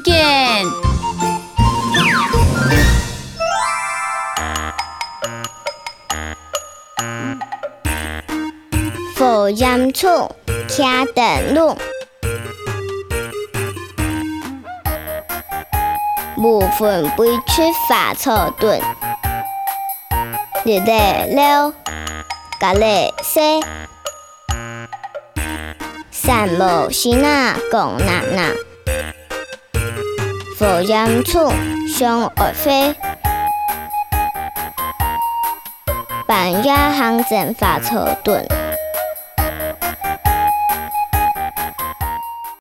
见。扶杨树，徛等路。木粉不吃法草炖，日得了，咖喱西。散步时那共难难。福音处上爱飞。半夜行政发草墩。